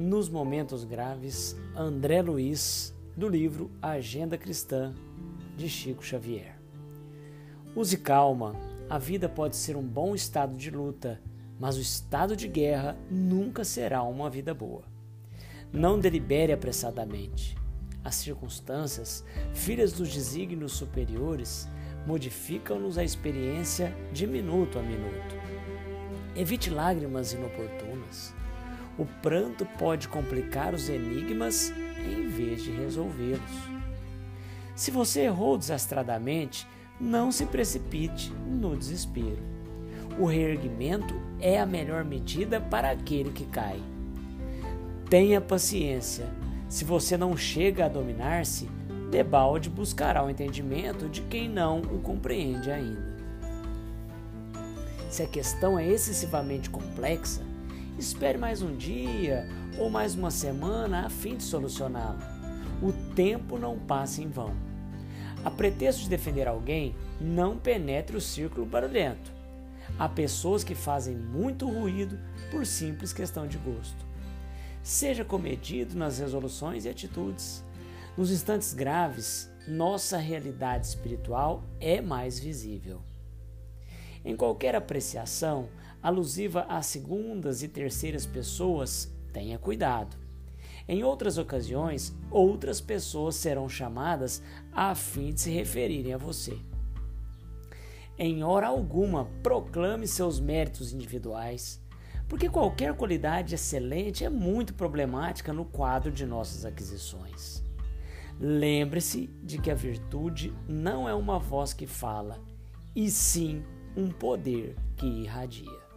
nos momentos graves, André Luiz, do livro Agenda Cristã, de Chico Xavier. Use calma, a vida pode ser um bom estado de luta, mas o estado de guerra nunca será uma vida boa. Não delibere apressadamente. As circunstâncias, filhas dos desígnios superiores, modificam-nos a experiência de minuto a minuto. Evite lágrimas inoportunas. O pranto pode complicar os enigmas em vez de resolvê-los. Se você errou desastradamente, não se precipite no desespero. O reerguimento é a melhor medida para aquele que cai. Tenha paciência. Se você não chega a dominar-se, debalde buscará o entendimento de quem não o compreende ainda. Se a questão é excessivamente complexa, espere mais um dia ou mais uma semana a fim de solucioná-la. O tempo não passa em vão. A pretexto de defender alguém, não penetre o círculo barulhento. Há pessoas que fazem muito ruído por simples questão de gosto. Seja comedido nas resoluções e atitudes. Nos instantes graves, nossa realidade espiritual é mais visível. Em qualquer apreciação alusiva a segundas e terceiras pessoas, tenha cuidado. Em outras ocasiões, outras pessoas serão chamadas a fim de se referirem a você. Em hora alguma, proclame seus méritos individuais, porque qualquer qualidade excelente é muito problemática no quadro de nossas aquisições. Lembre-se de que a virtude não é uma voz que fala, e sim um poder que irradia.